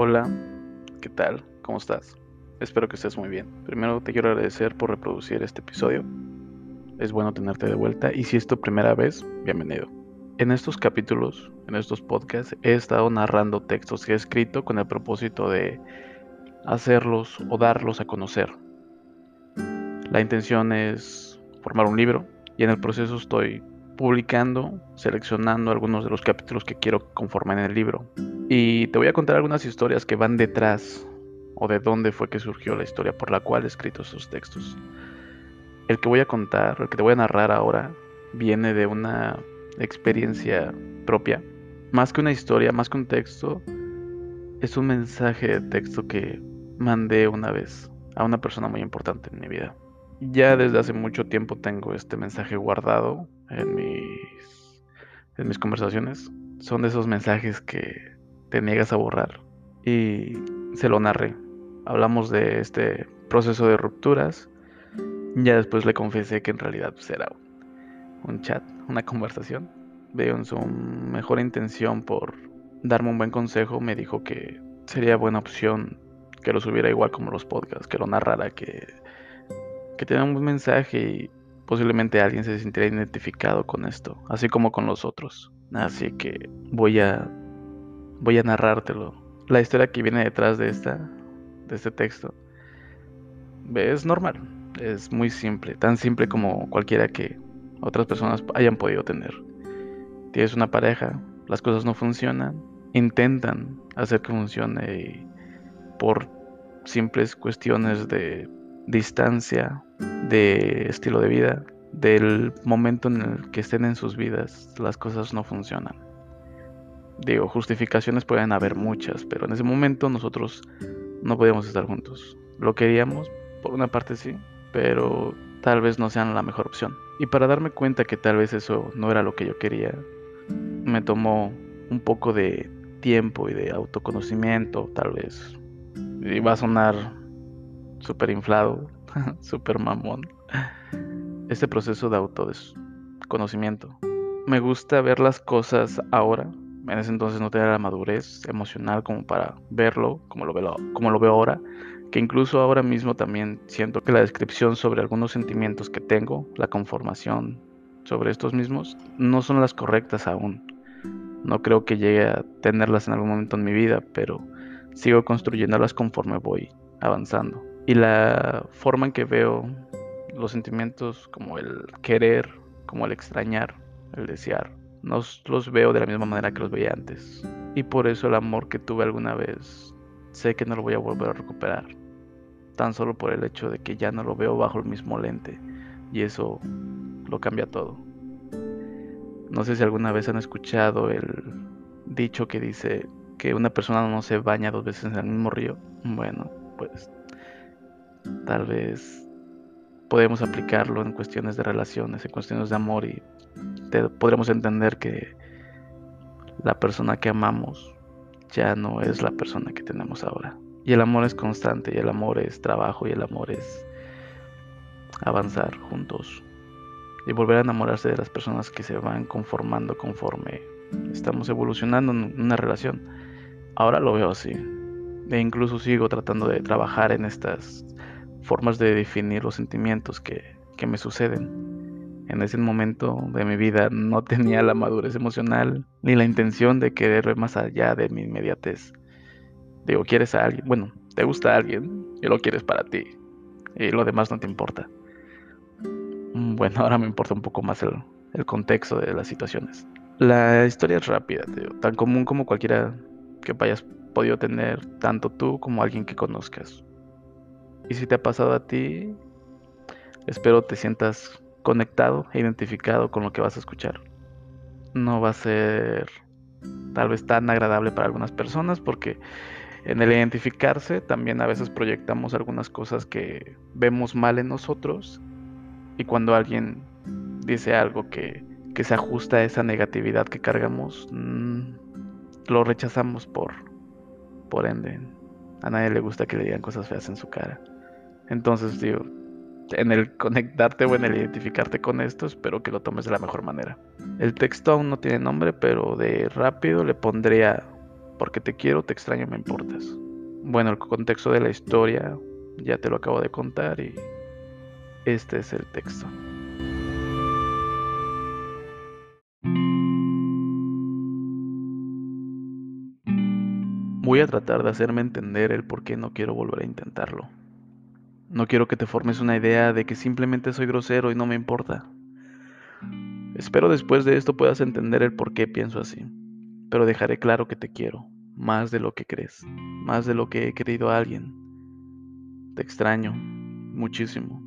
Hola, ¿qué tal? ¿Cómo estás? Espero que estés muy bien. Primero te quiero agradecer por reproducir este episodio. Es bueno tenerte de vuelta y si es tu primera vez, bienvenido. En estos capítulos, en estos podcasts, he estado narrando textos que he escrito con el propósito de hacerlos o darlos a conocer. La intención es formar un libro y en el proceso estoy publicando, seleccionando algunos de los capítulos que quiero conformar en el libro. Y te voy a contar algunas historias que van detrás o de dónde fue que surgió la historia por la cual he escrito estos textos. El que voy a contar, el que te voy a narrar ahora, viene de una experiencia propia. Más que una historia, más que un texto, es un mensaje de texto que mandé una vez a una persona muy importante en mi vida. Ya desde hace mucho tiempo tengo este mensaje guardado en mis, en mis conversaciones. Son de esos mensajes que te niegas a borrar. Y se lo narré. Hablamos de este proceso de rupturas. Ya después le confesé que en realidad pues, era un chat, una conversación. Veo en su mejor intención por darme un buen consejo. Me dijo que sería buena opción que lo subiera igual como los podcasts, que lo narrara, que, que tenga un buen mensaje y posiblemente alguien se sintiera identificado con esto, así como con los otros. Así que voy a voy a narrártelo. La historia que viene detrás de esta de este texto es normal, es muy simple, tan simple como cualquiera que otras personas hayan podido tener. Tienes una pareja, las cosas no funcionan, intentan hacer que funcione y por simples cuestiones de distancia, de estilo de vida, del momento en el que estén en sus vidas, las cosas no funcionan. Digo, justificaciones pueden haber muchas, pero en ese momento nosotros no podíamos estar juntos. Lo queríamos, por una parte sí, pero tal vez no sean la mejor opción. Y para darme cuenta que tal vez eso no era lo que yo quería, me tomó un poco de tiempo y de autoconocimiento, tal vez. Y va a sonar súper inflado, súper mamón. Este proceso de autoconocimiento. Me gusta ver las cosas ahora. En ese entonces no tenía la madurez emocional como para verlo, como lo veo, como lo veo ahora. Que incluso ahora mismo también siento que la descripción sobre algunos sentimientos que tengo, la conformación sobre estos mismos, no son las correctas aún. No creo que llegue a tenerlas en algún momento en mi vida, pero sigo construyéndolas conforme voy avanzando. Y la forma en que veo los sentimientos como el querer, como el extrañar, el desear, no los veo de la misma manera que los veía antes. Y por eso el amor que tuve alguna vez, sé que no lo voy a volver a recuperar. Tan solo por el hecho de que ya no lo veo bajo el mismo lente. Y eso lo cambia todo. No sé si alguna vez han escuchado el dicho que dice que una persona no se baña dos veces en el mismo río. Bueno, pues tal vez podemos aplicarlo en cuestiones de relaciones, en cuestiones de amor y podremos entender que la persona que amamos ya no es la persona que tenemos ahora. Y el amor es constante, y el amor es trabajo, y el amor es avanzar juntos. Y volver a enamorarse de las personas que se van conformando conforme estamos evolucionando en una relación. Ahora lo veo así. E incluso sigo tratando de trabajar en estas formas de definir los sentimientos que, me suceden. En ese momento de mi vida no tenía la madurez emocional ni la intención de querer más allá de mi inmediatez. Digo, quieres a alguien, bueno, te gusta a alguien y lo quieres para ti y lo demás no te importa. Mm, bueno, ahora me importa un poco más el, el contexto de las situaciones. La historia es rápida, tan común como cualquiera que hayas podido tener, tanto tú como alguien que conozcas. Y si te ha pasado a ti, espero te sientas conectado e identificado con lo que vas a escuchar. No va a ser tal vez tan agradable para algunas personas porque en el identificarse también a veces proyectamos algunas cosas que vemos mal en nosotros y cuando alguien dice algo que, que se ajusta a esa negatividad que cargamos, mm, lo rechazamos por, por ende. A nadie le gusta que le digan cosas feas en su cara. Entonces, digo, en el conectarte o en el identificarte con esto, espero que lo tomes de la mejor manera. El texto aún no tiene nombre, pero de rápido le pondría Porque te quiero, te extraño, me importas. Bueno, el contexto de la historia ya te lo acabo de contar y este es el texto. Voy a tratar de hacerme entender el por qué no quiero volver a intentarlo. No quiero que te formes una idea de que simplemente soy grosero y no me importa. Espero después de esto puedas entender el por qué pienso así, pero dejaré claro que te quiero, más de lo que crees, más de lo que he querido a alguien. Te extraño, muchísimo.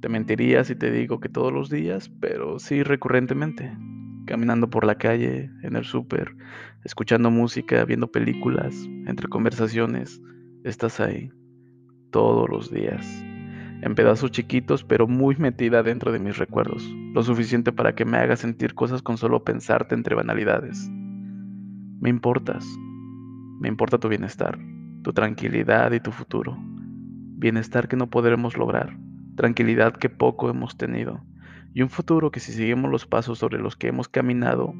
Te mentiría si te digo que todos los días, pero sí recurrentemente caminando por la calle, en el súper, escuchando música, viendo películas, entre conversaciones, estás ahí, todos los días, en pedazos chiquitos, pero muy metida dentro de mis recuerdos, lo suficiente para que me haga sentir cosas con solo pensarte entre banalidades. Me importas, me importa tu bienestar, tu tranquilidad y tu futuro, bienestar que no podremos lograr, tranquilidad que poco hemos tenido y un futuro que si seguimos los pasos sobre los que hemos caminado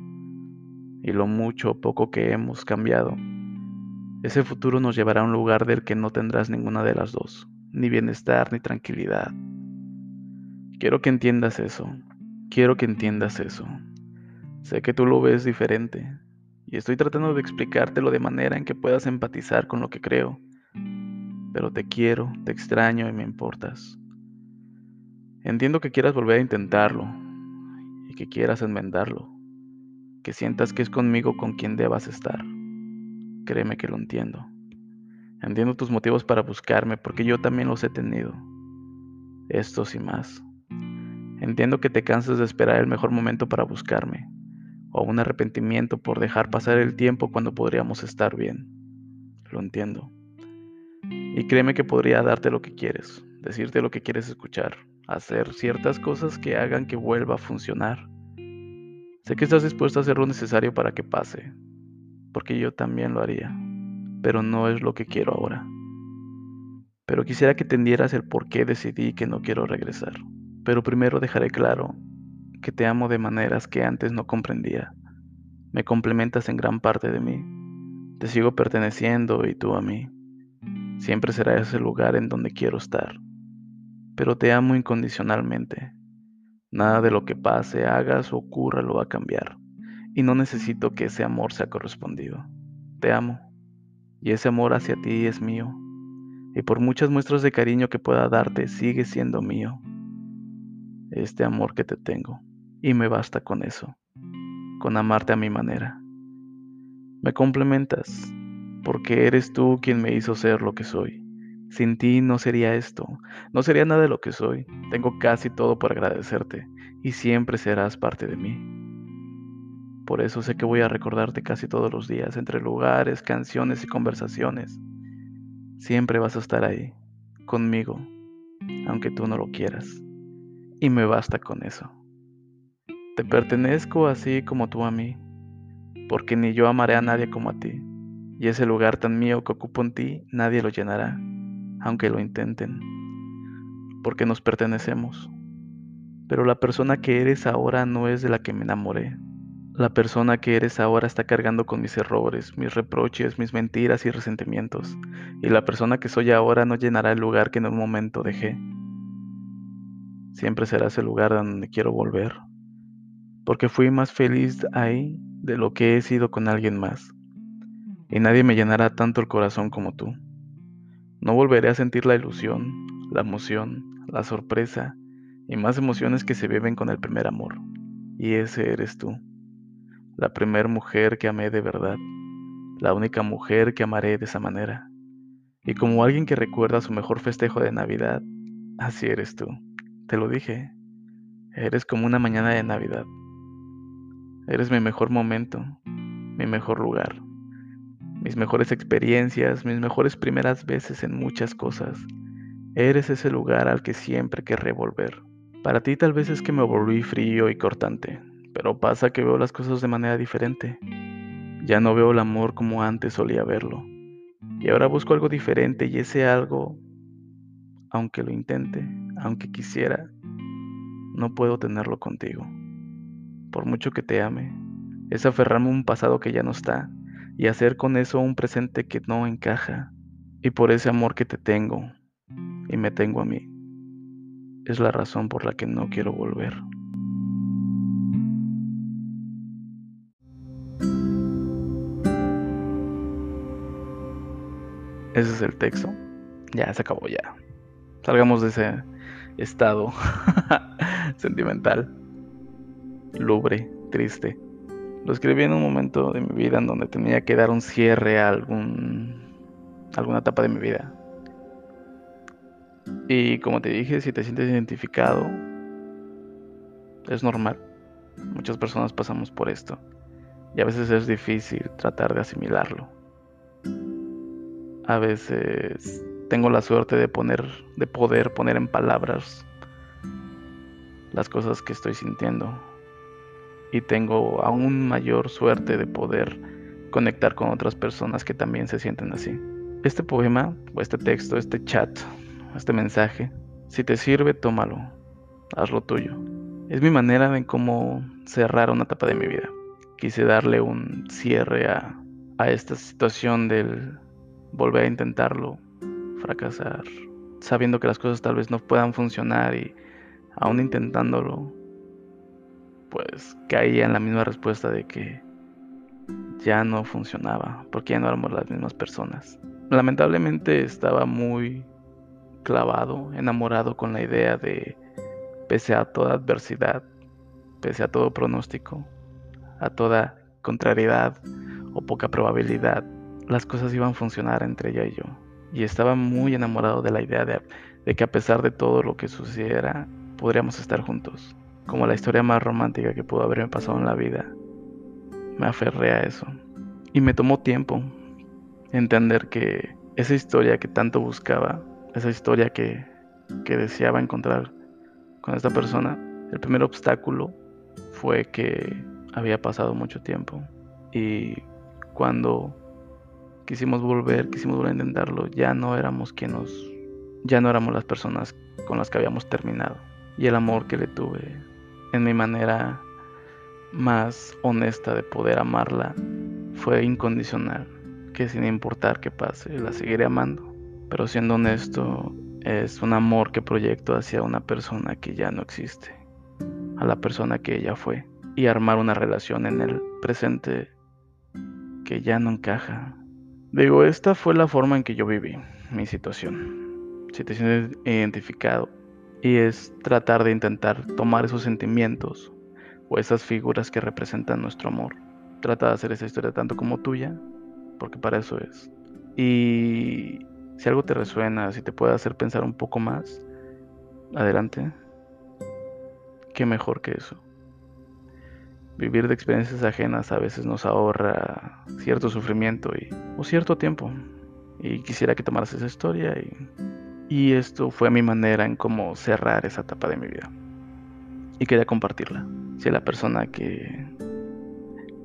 y lo mucho o poco que hemos cambiado, ese futuro nos llevará a un lugar del que no tendrás ninguna de las dos, ni bienestar ni tranquilidad. Quiero que entiendas eso, quiero que entiendas eso. Sé que tú lo ves diferente y estoy tratando de explicártelo de manera en que puedas empatizar con lo que creo, pero te quiero, te extraño y me importas. Entiendo que quieras volver a intentarlo y que quieras enmendarlo, que sientas que es conmigo con quien debas estar. Créeme que lo entiendo. Entiendo tus motivos para buscarme porque yo también los he tenido. Estos y más. Entiendo que te cansas de esperar el mejor momento para buscarme, o un arrepentimiento por dejar pasar el tiempo cuando podríamos estar bien. Lo entiendo. Y créeme que podría darte lo que quieres, decirte lo que quieres escuchar, hacer ciertas cosas que hagan que vuelva a funcionar. Sé que estás dispuesto a hacer lo necesario para que pase, porque yo también lo haría, pero no es lo que quiero ahora. Pero quisiera que entendieras el por qué decidí que no quiero regresar. Pero primero dejaré claro que te amo de maneras que antes no comprendía. Me complementas en gran parte de mí. Te sigo perteneciendo y tú a mí. Siempre será ese lugar en donde quiero estar pero te amo incondicionalmente. Nada de lo que pase, hagas o ocurra lo va a cambiar, y no necesito que ese amor sea correspondido. Te amo, y ese amor hacia ti es mío, y por muchas muestras de cariño que pueda darte, sigue siendo mío. Este amor que te tengo, y me basta con eso, con amarte a mi manera. Me complementas, porque eres tú quien me hizo ser lo que soy sin ti no sería esto, no sería nada de lo que soy. Tengo casi todo por agradecerte y siempre serás parte de mí. Por eso sé que voy a recordarte casi todos los días, entre lugares, canciones y conversaciones. Siempre vas a estar ahí, conmigo, aunque tú no lo quieras. Y me basta con eso. Te pertenezco así como tú a mí, porque ni yo amaré a nadie como a ti, y ese lugar tan mío que ocupo en ti nadie lo llenará aunque lo intenten, porque nos pertenecemos. Pero la persona que eres ahora no es de la que me enamoré. La persona que eres ahora está cargando con mis errores, mis reproches, mis mentiras y resentimientos. Y la persona que soy ahora no llenará el lugar que en un momento dejé. Siempre será ese lugar donde quiero volver. Porque fui más feliz ahí de lo que he sido con alguien más. Y nadie me llenará tanto el corazón como tú. No volveré a sentir la ilusión, la emoción, la sorpresa y más emociones que se viven con el primer amor. Y ese eres tú. La primer mujer que amé de verdad. La única mujer que amaré de esa manera. Y como alguien que recuerda su mejor festejo de Navidad, así eres tú. Te lo dije. Eres como una mañana de Navidad. Eres mi mejor momento, mi mejor lugar mis mejores experiencias, mis mejores primeras veces en muchas cosas. Eres ese lugar al que siempre querré volver. Para ti tal vez es que me volví frío y cortante, pero pasa que veo las cosas de manera diferente. Ya no veo el amor como antes solía verlo. Y ahora busco algo diferente y ese algo, aunque lo intente, aunque quisiera, no puedo tenerlo contigo. Por mucho que te ame, es aferrarme a un pasado que ya no está, y hacer con eso un presente que no encaja. Y por ese amor que te tengo y me tengo a mí, es la razón por la que no quiero volver. Ese es el texto. Ya se acabó ya. Salgamos de ese estado sentimental, lubre, triste. Lo escribí en un momento de mi vida en donde tenía que dar un cierre a algún, alguna etapa de mi vida. Y como te dije, si te sientes identificado, es normal. Muchas personas pasamos por esto. Y a veces es difícil tratar de asimilarlo. A veces tengo la suerte de poner, de poder poner en palabras las cosas que estoy sintiendo. Y tengo aún mayor suerte de poder conectar con otras personas que también se sienten así. Este poema, o este texto, este chat, este mensaje, si te sirve, tómalo, hazlo tuyo. Es mi manera de cómo cerrar una etapa de mi vida. Quise darle un cierre a, a esta situación del volver a intentarlo, fracasar, sabiendo que las cosas tal vez no puedan funcionar y aún intentándolo, pues caía en la misma respuesta de que ya no funcionaba, porque ya no éramos las mismas personas. Lamentablemente estaba muy clavado, enamorado con la idea de, pese a toda adversidad, pese a todo pronóstico, a toda contrariedad o poca probabilidad, las cosas iban a funcionar entre ella y yo. Y estaba muy enamorado de la idea de, de que a pesar de todo lo que sucediera, podríamos estar juntos. Como la historia más romántica que pudo haberme pasado en la vida. Me aferré a eso. Y me tomó tiempo entender que esa historia que tanto buscaba, esa historia que, que deseaba encontrar con esta persona, el primer obstáculo fue que había pasado mucho tiempo. Y cuando quisimos volver, quisimos volver a intentarlo, ya no éramos quienes ya no éramos las personas con las que habíamos terminado. Y el amor que le tuve en mi manera más honesta de poder amarla fue incondicional, que sin importar qué pase, la seguiré amando. Pero siendo honesto, es un amor que proyecto hacia una persona que ya no existe, a la persona que ella fue, y armar una relación en el presente que ya no encaja, Digo, esta fue la forma en que yo viví mi situación. Si te sientes identificado y es tratar de intentar tomar esos sentimientos o esas figuras que representan nuestro amor. Trata de hacer esa historia tanto como tuya, porque para eso es. Y si algo te resuena, si te puede hacer pensar un poco más, adelante. Qué mejor que eso. Vivir de experiencias ajenas a veces nos ahorra cierto sufrimiento y, o cierto tiempo. Y quisiera que tomaras esa historia y, y esto fue mi manera en cómo cerrar esa etapa de mi vida. Y quería compartirla. Si la persona que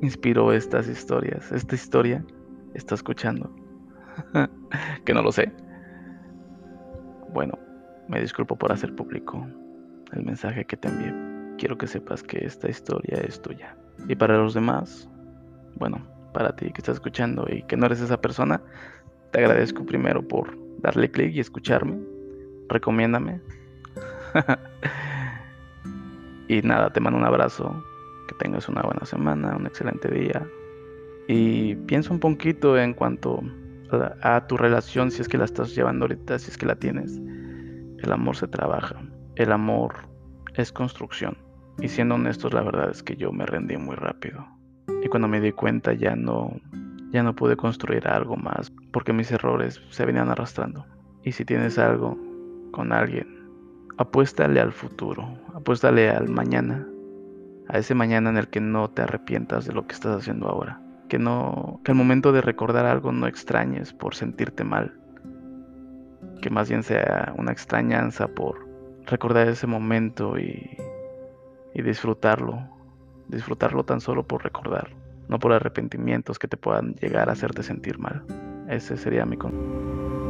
inspiró estas historias, esta historia, está escuchando, que no lo sé. Bueno, me disculpo por hacer público el mensaje que te envié quiero que sepas que esta historia es tuya. Y para los demás, bueno, para ti que estás escuchando y que no eres esa persona, te agradezco primero por darle clic y escucharme. Recomiéndame. y nada, te mando un abrazo. Que tengas una buena semana, un excelente día. Y piensa un poquito en cuanto a, a tu relación, si es que la estás llevando ahorita, si es que la tienes. El amor se trabaja. El amor es construcción. Y siendo honestos, la verdad es que yo me rendí muy rápido. Y cuando me di cuenta ya no, ya no pude construir algo más porque mis errores se venían arrastrando. Y si tienes algo con alguien, apuéstale al futuro, apuéstale al mañana, a ese mañana en el que no te arrepientas de lo que estás haciendo ahora. Que no, que al momento de recordar algo no extrañes por sentirte mal. Que más bien sea una extrañanza por recordar ese momento y, y disfrutarlo. Disfrutarlo tan solo por recordar, no por arrepentimientos que te puedan llegar a hacerte sentir mal. Ese sería mi con